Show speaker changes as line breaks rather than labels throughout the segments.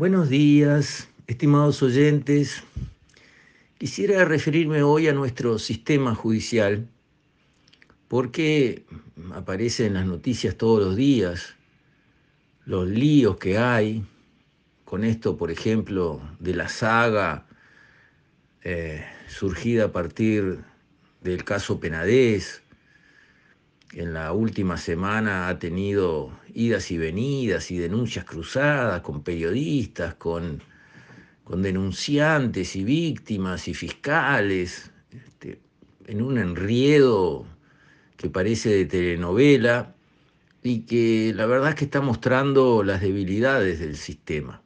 Buenos días, estimados oyentes. Quisiera referirme hoy a nuestro sistema judicial porque aparecen en las noticias todos los días los líos que hay con esto, por ejemplo, de la saga eh, surgida a partir del caso Penadez. En la última semana ha tenido idas y venidas y denuncias cruzadas con periodistas, con, con denunciantes y víctimas y fiscales, este, en un enriedo que parece de telenovela y que la verdad es que está mostrando las debilidades del sistema.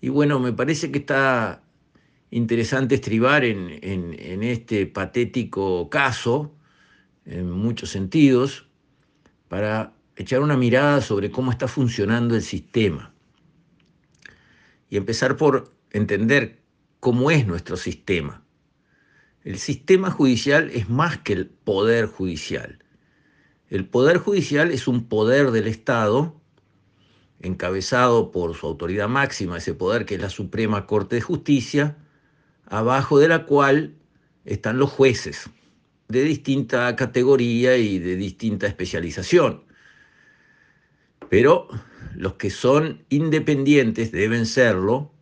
Y bueno, me parece que está interesante estribar en, en, este patético caso, en muchos sentidos, para echar una mirada sobre cómo está funcionando el sistema. Y empezar por entender cómo es nuestro sistema. El sistema judicial es más que el poder judicial. El poder judicial es un poder del Estado, encabezado por su autoridad máxima, ese poder que es la Suprema Corte de Justicia, abajo de la cual están los jueces de distinta categoría y de distinta especialización. Pero los que son independientes deben serlo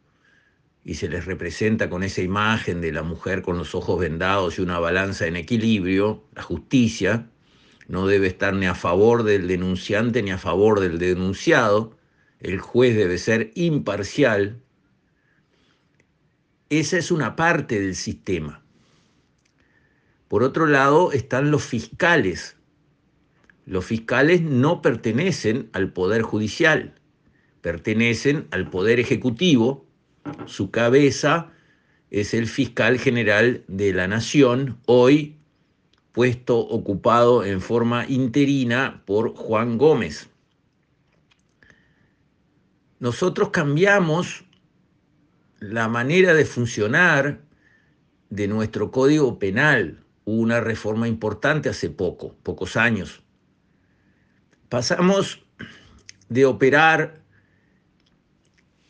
y se les representa con esa imagen de la mujer con los ojos vendados y una balanza en equilibrio, la justicia no debe estar ni a favor del denunciante ni a favor del denunciado, el juez debe ser imparcial. Esa es una parte del sistema. Por otro lado están los fiscales. Los fiscales no pertenecen al Poder Judicial, pertenecen al Poder Ejecutivo su cabeza es el fiscal general de la Nación, hoy puesto ocupado en forma interina por Juan Gómez. Nosotros cambiamos la manera de funcionar de nuestro código penal. Hubo una reforma importante hace poco, pocos años. Pasamos de operar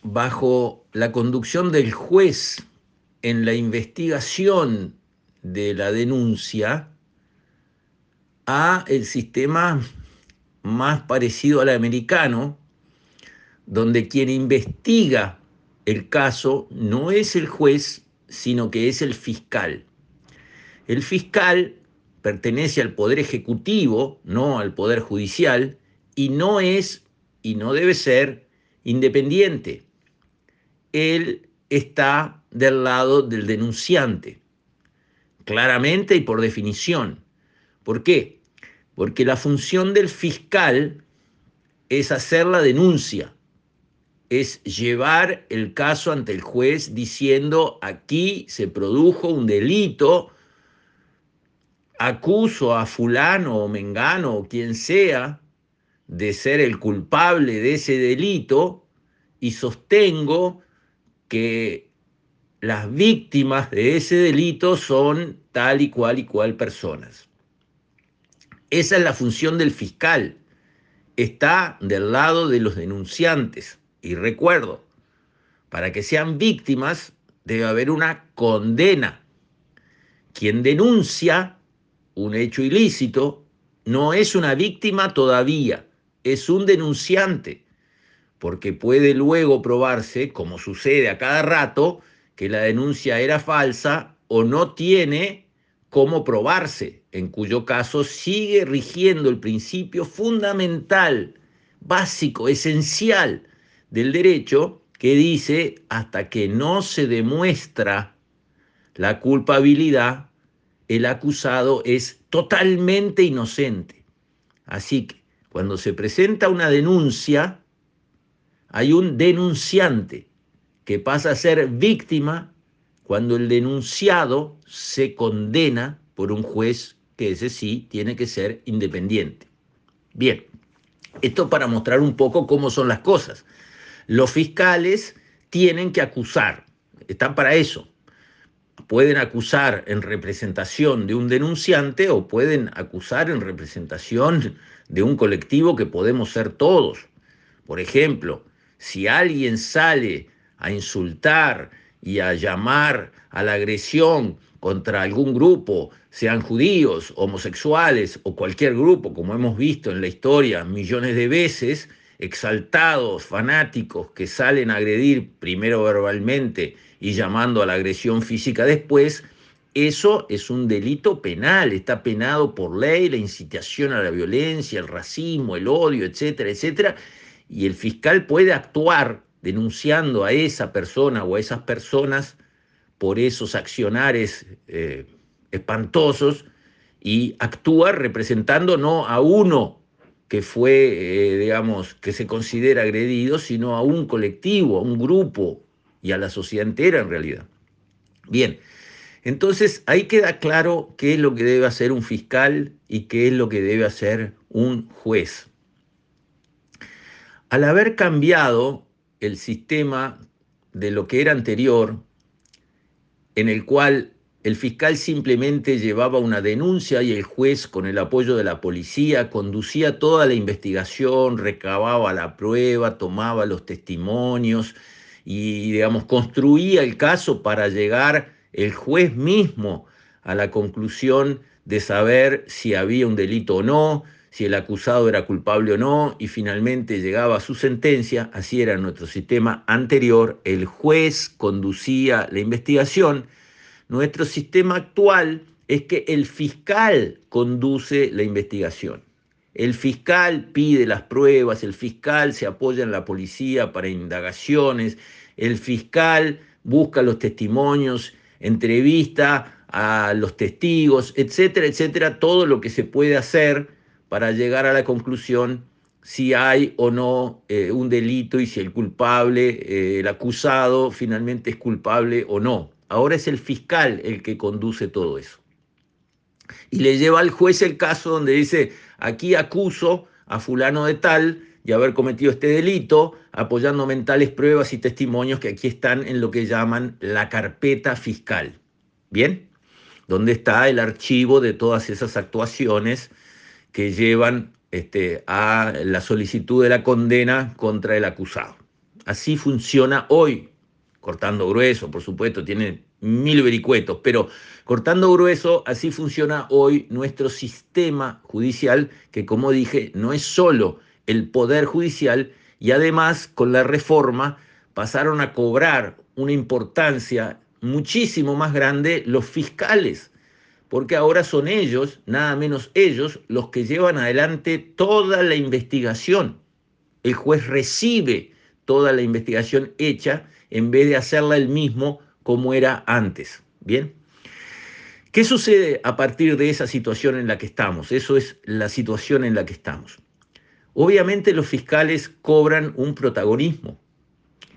bajo la conducción del juez en la investigación de la denuncia a el sistema más parecido al americano, donde quien investiga el caso no es el juez, sino que es el fiscal. El fiscal pertenece al poder ejecutivo, no al poder judicial, y no es y no debe ser independiente él está del lado del denunciante, claramente y por definición. ¿Por qué? Porque la función del fiscal es hacer la denuncia, es llevar el caso ante el juez diciendo aquí se produjo un delito, acuso a fulano o mengano o quien sea de ser el culpable de ese delito y sostengo que las víctimas de ese delito son tal y cual y cual personas. Esa es la función del fiscal. Está del lado de los denunciantes. Y recuerdo, para que sean víctimas debe haber una condena. Quien denuncia un hecho ilícito no es una víctima todavía, es un denunciante porque puede luego probarse, como sucede a cada rato, que la denuncia era falsa o no tiene cómo probarse, en cuyo caso sigue rigiendo el principio fundamental, básico, esencial del derecho, que dice, hasta que no se demuestra la culpabilidad, el acusado es totalmente inocente. Así que cuando se presenta una denuncia, hay un denunciante que pasa a ser víctima cuando el denunciado se condena por un juez que ese sí tiene que ser independiente. Bien, esto para mostrar un poco cómo son las cosas. Los fiscales tienen que acusar, están para eso. Pueden acusar en representación de un denunciante o pueden acusar en representación de un colectivo que podemos ser todos. Por ejemplo, si alguien sale a insultar y a llamar a la agresión contra algún grupo, sean judíos, homosexuales o cualquier grupo, como hemos visto en la historia millones de veces, exaltados, fanáticos que salen a agredir primero verbalmente y llamando a la agresión física después, eso es un delito penal, está penado por ley, la incitación a la violencia, el racismo, el odio, etcétera, etcétera, y el fiscal puede actuar denunciando a esa persona o a esas personas por esos accionares eh, espantosos y actúa representando no a uno que fue, eh, digamos, que se considera agredido, sino a un colectivo, a un grupo y a la sociedad entera en realidad. Bien, entonces ahí queda claro qué es lo que debe hacer un fiscal y qué es lo que debe hacer un juez. Al haber cambiado el sistema de lo que era anterior, en el cual el fiscal simplemente llevaba una denuncia y el juez, con el apoyo de la policía, conducía toda la investigación, recababa la prueba, tomaba los testimonios y, digamos, construía el caso para llegar el juez mismo a la conclusión de saber si había un delito o no, si el acusado era culpable o no, y finalmente llegaba a su sentencia, así era nuestro sistema anterior, el juez conducía la investigación, nuestro sistema actual es que el fiscal conduce la investigación. El fiscal pide las pruebas, el fiscal se apoya en la policía para indagaciones, el fiscal busca los testimonios, entrevista a los testigos, etcétera, etcétera, todo lo que se puede hacer para llegar a la conclusión si hay o no eh, un delito y si el culpable, eh, el acusado, finalmente es culpable o no. Ahora es el fiscal el que conduce todo eso. Y le lleva al juez el caso donde dice, aquí acuso a fulano de tal de haber cometido este delito, apoyando mentales pruebas y testimonios que aquí están en lo que llaman la carpeta fiscal. ¿Bien? Donde está el archivo de todas esas actuaciones que llevan este, a la solicitud de la condena contra el acusado. Así funciona hoy cortando grueso, por supuesto, tiene mil vericuetos, pero cortando grueso, así funciona hoy nuestro sistema judicial, que como dije, no es solo el poder judicial, y además con la reforma pasaron a cobrar una importancia muchísimo más grande los fiscales, porque ahora son ellos, nada menos ellos, los que llevan adelante toda la investigación. El juez recibe toda la investigación hecha en vez de hacerla él mismo como era antes. Bien. ¿Qué sucede a partir de esa situación en la que estamos? Eso es la situación en la que estamos. Obviamente los fiscales cobran un protagonismo,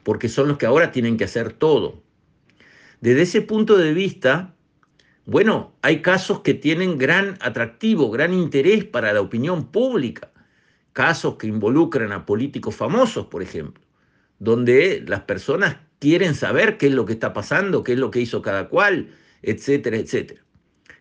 porque son los que ahora tienen que hacer todo. Desde ese punto de vista, bueno, hay casos que tienen gran atractivo, gran interés para la opinión pública, casos que involucran a políticos famosos, por ejemplo, donde las personas quieren saber qué es lo que está pasando, qué es lo que hizo cada cual, etcétera, etcétera.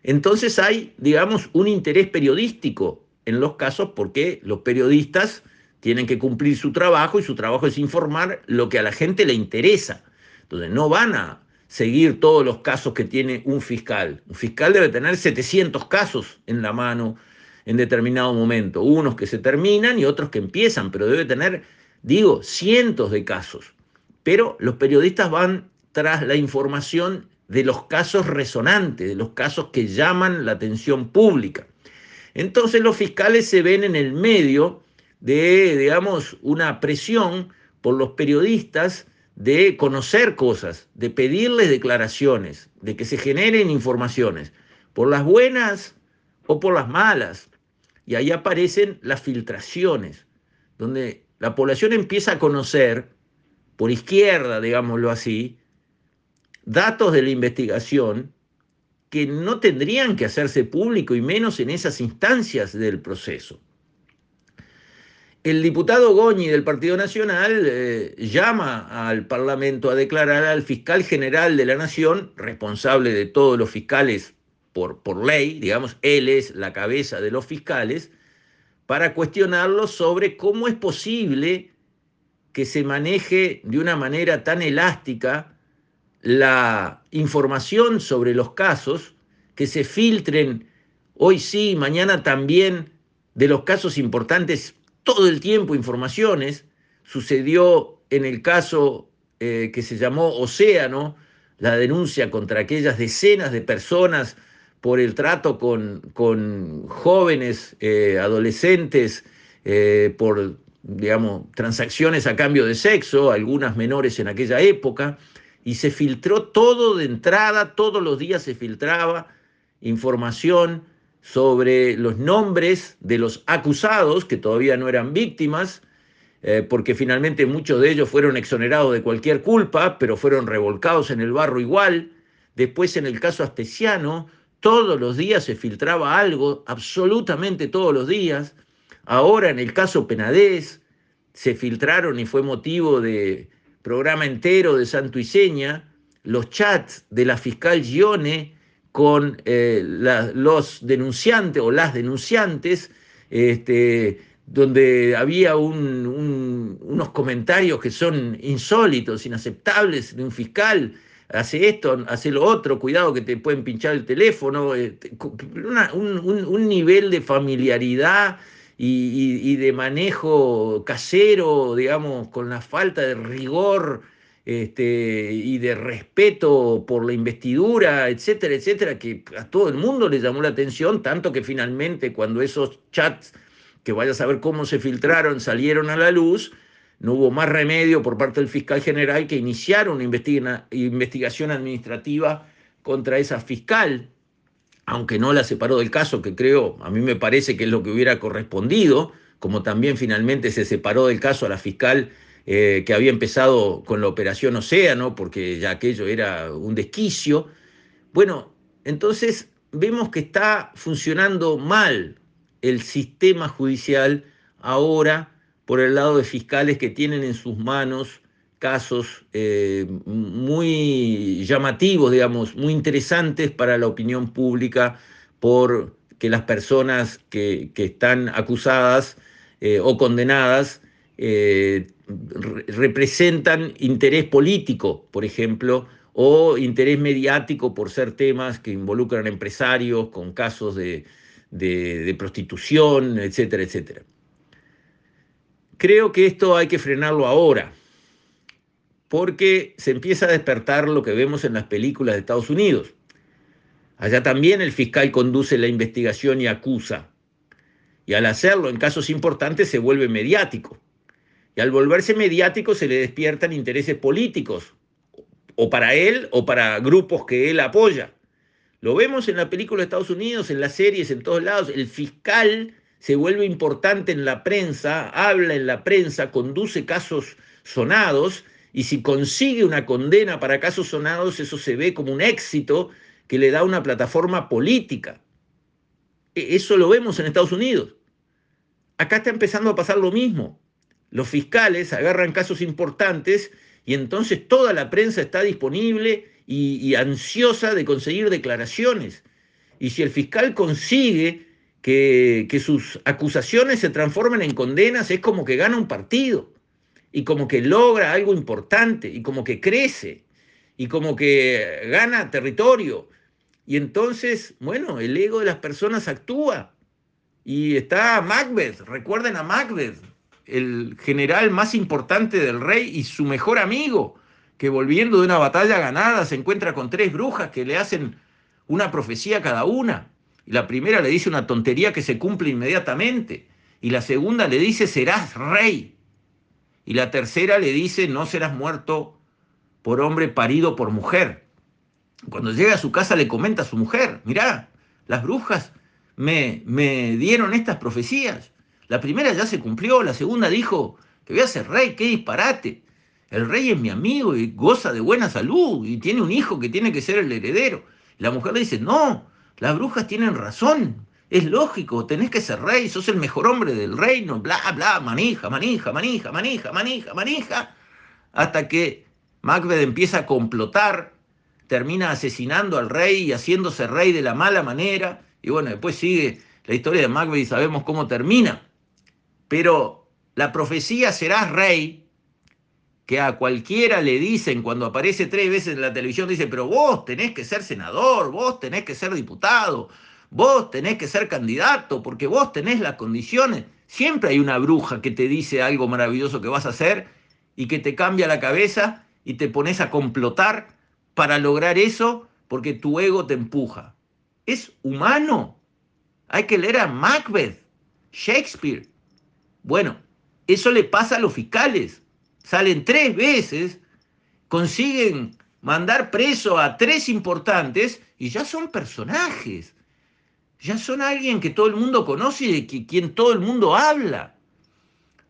Entonces hay, digamos, un interés periodístico en los casos porque los periodistas tienen que cumplir su trabajo y su trabajo es informar lo que a la gente le interesa. Entonces no van a seguir todos los casos que tiene un fiscal. Un fiscal debe tener 700 casos en la mano en determinado momento, unos que se terminan y otros que empiezan, pero debe tener, digo, cientos de casos pero los periodistas van tras la información de los casos resonantes, de los casos que llaman la atención pública. Entonces los fiscales se ven en el medio de, digamos, una presión por los periodistas de conocer cosas, de pedirles declaraciones, de que se generen informaciones, por las buenas o por las malas. Y ahí aparecen las filtraciones, donde la población empieza a conocer por izquierda, digámoslo así, datos de la investigación que no tendrían que hacerse público y menos en esas instancias del proceso. El diputado Goñi del Partido Nacional eh, llama al Parlamento a declarar al fiscal general de la Nación, responsable de todos los fiscales por, por ley, digamos, él es la cabeza de los fiscales, para cuestionarlo sobre cómo es posible que se maneje de una manera tan elástica la información sobre los casos, que se filtren hoy sí, mañana también de los casos importantes todo el tiempo informaciones. Sucedió en el caso eh, que se llamó Océano, la denuncia contra aquellas decenas de personas por el trato con, con jóvenes, eh, adolescentes, eh, por, digamos, transacciones a cambio de sexo, algunas menores en aquella época, y se filtró todo de entrada, todos los días se filtraba información sobre los nombres de los acusados, que todavía no eran víctimas, eh, porque finalmente muchos de ellos fueron exonerados de cualquier culpa, pero fueron revolcados en el barro igual. Después en el caso Astesiano, todos los días se filtraba algo, absolutamente todos los días. Ahora en el caso Penadez se filtraron y fue motivo de programa entero de Santo Iseña los chats de la fiscal Gione con eh, los denunciantes o las denunciantes, este, donde había unos comentarios que son insólitos, inaceptables de un fiscal, hace esto, hace lo otro, cuidado que te pueden pinchar el teléfono, este, un, nivel de familiaridad y, de manejo casero, digamos, con la falta de rigor este, y de respeto por la investidura, etcétera, etcétera, que a todo el mundo le llamó la atención, tanto que finalmente cuando esos chats que vaya a saber cómo se filtraron, salieron a la luz, no hubo más remedio por parte del fiscal general que iniciar una investigación administrativa contra esa fiscal, aunque no la separó del caso, que creo, a mí me parece que es lo que hubiera correspondido, como también finalmente se separó del caso a la fiscal eh, que había empezado con la operación Océano, porque ya aquello era un desquicio. Bueno, entonces vemos que está funcionando mal el sistema judicial ahora por el lado de fiscales que tienen en sus manos casos eh, muy llamativos, digamos, muy interesantes para la opinión pública, porque las personas que, están acusadas eh, o condenadas eh, representan interés político, por ejemplo, o interés mediático por ser temas que involucran empresarios con casos de, de, prostitución, etcétera, etcétera. Creo que esto hay que frenarlo ahora, porque se empieza a despertar lo que vemos en las películas de Estados Unidos. Allá también el fiscal conduce la investigación y acusa. Y al hacerlo en casos importantes se vuelve mediático. Y al volverse mediático se le despiertan intereses políticos, o para él o para grupos que él apoya. Lo vemos en la película de Estados Unidos, en las series, en todos lados. El fiscal se vuelve importante en la prensa, habla en la prensa, conduce casos sonados y si consigue una condena para casos sonados, eso se ve como un éxito que le da una plataforma política. E, eso lo vemos en Estados Unidos. Acá está empezando a pasar lo mismo. Los fiscales agarran casos importantes y entonces toda la prensa está disponible y, ansiosa de conseguir declaraciones. Y si el fiscal consigue que, que, sus acusaciones se transformen en condenas, es como que gana un partido y como que logra algo importante y como que crece y como que gana territorio. Y entonces, bueno, el ego de las personas actúa. Y está Macbeth, recuerden a Macbeth, el general más importante del rey y su mejor amigo que volviendo de una batalla ganada se encuentra con tres brujas que le hacen una profecía cada una. Y la primera le dice una tontería que se cumple inmediatamente. Y la segunda le dice, serás rey. Y la tercera le dice, no serás muerto por hombre parido por mujer. Cuando llega a su casa le comenta a su mujer, mirá, las brujas me, me dieron estas profecías. La primera ya se cumplió, la segunda dijo que voy a ser rey, qué disparate. El rey es mi amigo y goza de buena salud y tiene un hijo que tiene que ser el heredero. La mujer le dice, no, las brujas tienen razón, es lógico, tenés que ser rey, sos el mejor hombre del reino, bla, bla, manija, manija, manija, manija, manija, manija, hasta que Macbeth empieza a complotar, termina asesinando al rey y haciéndose rey de la mala manera, y bueno, después sigue la historia de Macbeth y sabemos cómo termina. Pero la profecía serás rey que a cualquiera le dicen cuando aparece tres veces en la televisión, dice, pero vos tenés que ser senador, vos tenés que ser diputado, vos tenés que ser candidato, porque vos tenés las condiciones. Siempre hay una bruja que te dice algo maravilloso que vas a hacer y que te cambia la cabeza y te pones a complotar para lograr eso porque tu ego te empuja. Es humano. Hay que leer a Macbeth, Shakespeare. Bueno, eso le pasa a los fiscales. Salen tres veces, consiguen mandar preso a tres importantes y ya son personajes. Ya son alguien que todo el mundo conoce y de quien todo el mundo habla.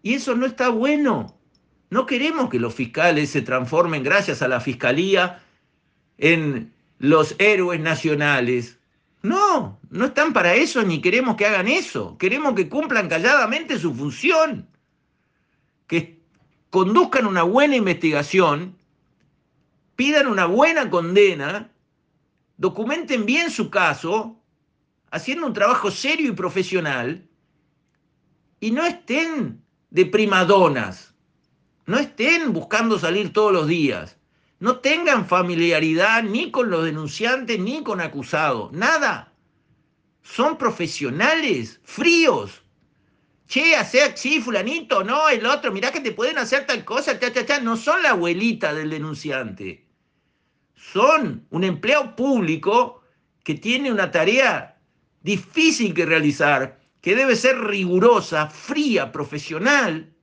Y eso no está bueno. No queremos que los fiscales se transformen, gracias a la fiscalía, en los héroes nacionales. No, no están para eso ni queremos que hagan eso. Queremos que cumplan calladamente su función, que conduzcan una buena investigación, pidan una buena condena, documenten bien su caso, haciendo un trabajo serio y profesional, y no estén de primadonas, no estén buscando salir todos los días, no tengan familiaridad ni con los denunciantes ni con acusados, nada. Son profesionales, fríos. Che, hace así, fulanito, no, el otro, mirá que te pueden hacer tal cosa, cha, cha, cha. No son la abuelita del denunciante. Son un empleo público que tiene una tarea difícil que realizar, que debe ser rigurosa, fría, profesional,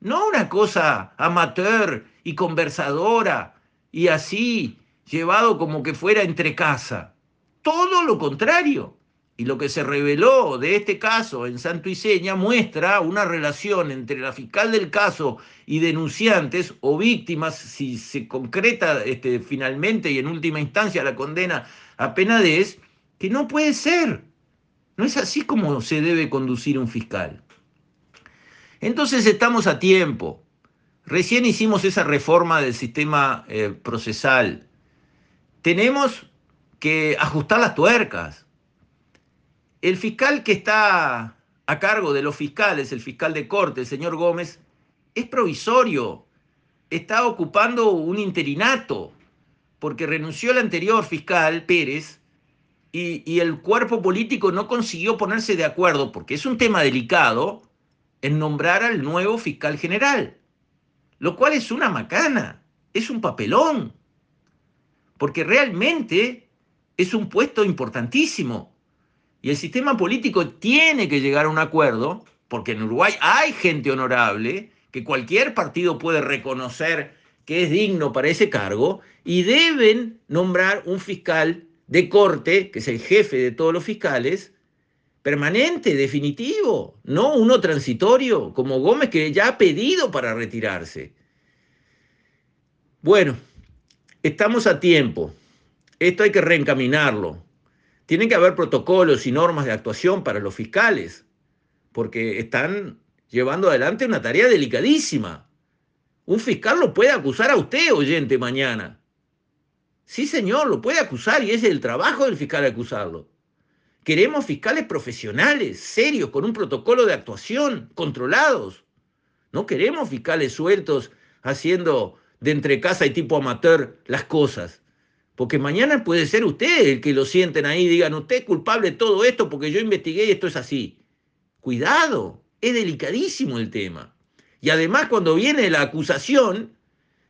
no una cosa amateur y conversadora y así, llevado como que fuera entre casa. Todo lo contrario. Y lo que se reveló de este caso en Santo Iseña muestra una relación entre la fiscal del caso y denunciantes o víctimas, si se concreta este, finalmente y en última instancia la condena a penadez, que no puede ser. No es así como se debe conducir un fiscal. Entonces estamos a tiempo. Recién hicimos esa reforma del sistema eh, procesal. Tenemos que ajustar las tuercas. El fiscal que está a cargo de los fiscales, el fiscal de corte, el señor Gómez, es provisorio. Está ocupando un interinato, porque renunció el anterior fiscal, Pérez, y, el cuerpo político no consiguió ponerse de acuerdo, porque es un tema delicado, en nombrar al nuevo fiscal general, lo cual es una macana, es un papelón, porque realmente es un puesto importantísimo. Y el sistema político tiene que llegar a un acuerdo, porque en Uruguay hay gente honorable, que cualquier partido puede reconocer que es digno para ese cargo, y deben nombrar un fiscal de corte, que es el jefe de todos los fiscales, permanente, definitivo, no uno transitorio, como Gómez que ya ha pedido para retirarse. Bueno, estamos a tiempo. Esto hay que reencaminarlo. Tienen que haber protocolos y normas de actuación para los fiscales, porque están llevando adelante una tarea delicadísima. Un fiscal lo puede acusar a usted, oyente, mañana. Sí, señor, lo puede acusar y es el trabajo del fiscal acusarlo. Queremos fiscales profesionales, serios, con un protocolo de actuación, controlados. No queremos fiscales sueltos haciendo de entre casa y tipo amateur las cosas. Porque mañana puede ser usted el que lo sienten ahí y digan, usted es culpable de todo esto porque yo investigué y esto es así. Cuidado, es delicadísimo el tema. Y además cuando viene la acusación,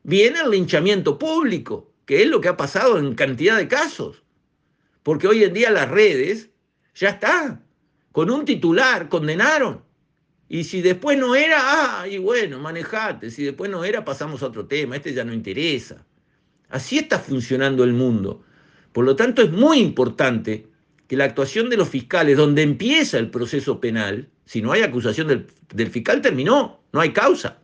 viene el linchamiento público, que es lo que ha pasado en cantidad de casos. Porque hoy en día las redes ya está. Con un titular condenaron. Y si después no era, ah, y bueno, manejate. Si después no era, pasamos a otro tema. Este ya no interesa. Así está funcionando el mundo. Por lo tanto, es muy importante que la actuación de los fiscales, donde empieza el proceso penal, si no hay acusación del, del fiscal, terminó, no hay causa.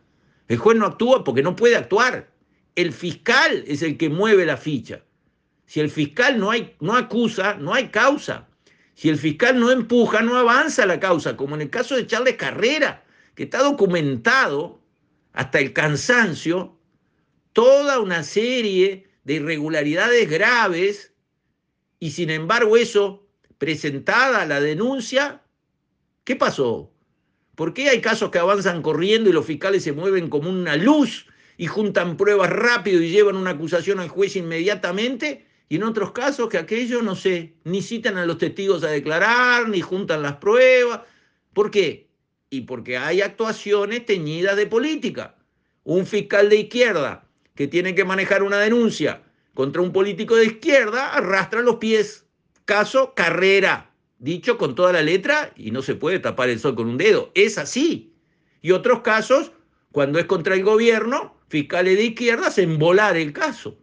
El juez no actúa porque no puede actuar. El fiscal es el que mueve la ficha. Si el fiscal no, hay, no acusa, no hay causa. Si el fiscal no empuja, no avanza la causa, como en el caso de Charles Carrera, que está documentado hasta el cansancio, toda una serie de irregularidades graves, y sin embargo eso, presentada la denuncia, ¿qué pasó? ¿Por qué hay casos que avanzan corriendo y los fiscales se mueven como una luz y juntan pruebas rápido y llevan una acusación al juez inmediatamente, y en otros casos que aquellos, no sé, ni citan a los testigos a declarar, ni juntan las pruebas. ¿Por qué? Y porque hay actuaciones teñidas de política. Un fiscal de izquierda que tiene que manejar una denuncia contra un político de izquierda arrastra los pies. Caso Carrera, dicho con toda la letra y no se puede tapar el sol con un dedo. Es así. Y otros casos, cuando es contra el gobierno, fiscales de izquierda hacen volar el caso.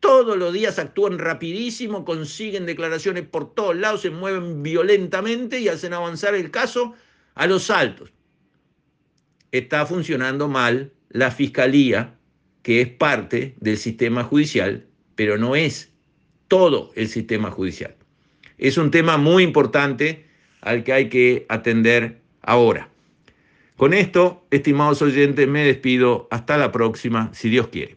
Todos los días actúan rapidísimo, consiguen declaraciones por todos lados, se mueven violentamente y hacen avanzar el caso a los saltos. Está funcionando mal la fiscalía, que es parte del sistema judicial, pero no es todo el sistema judicial. Es un tema muy importante al que hay que atender ahora. Con esto, estimados oyentes, me despido. Hasta la próxima, si Dios quiere.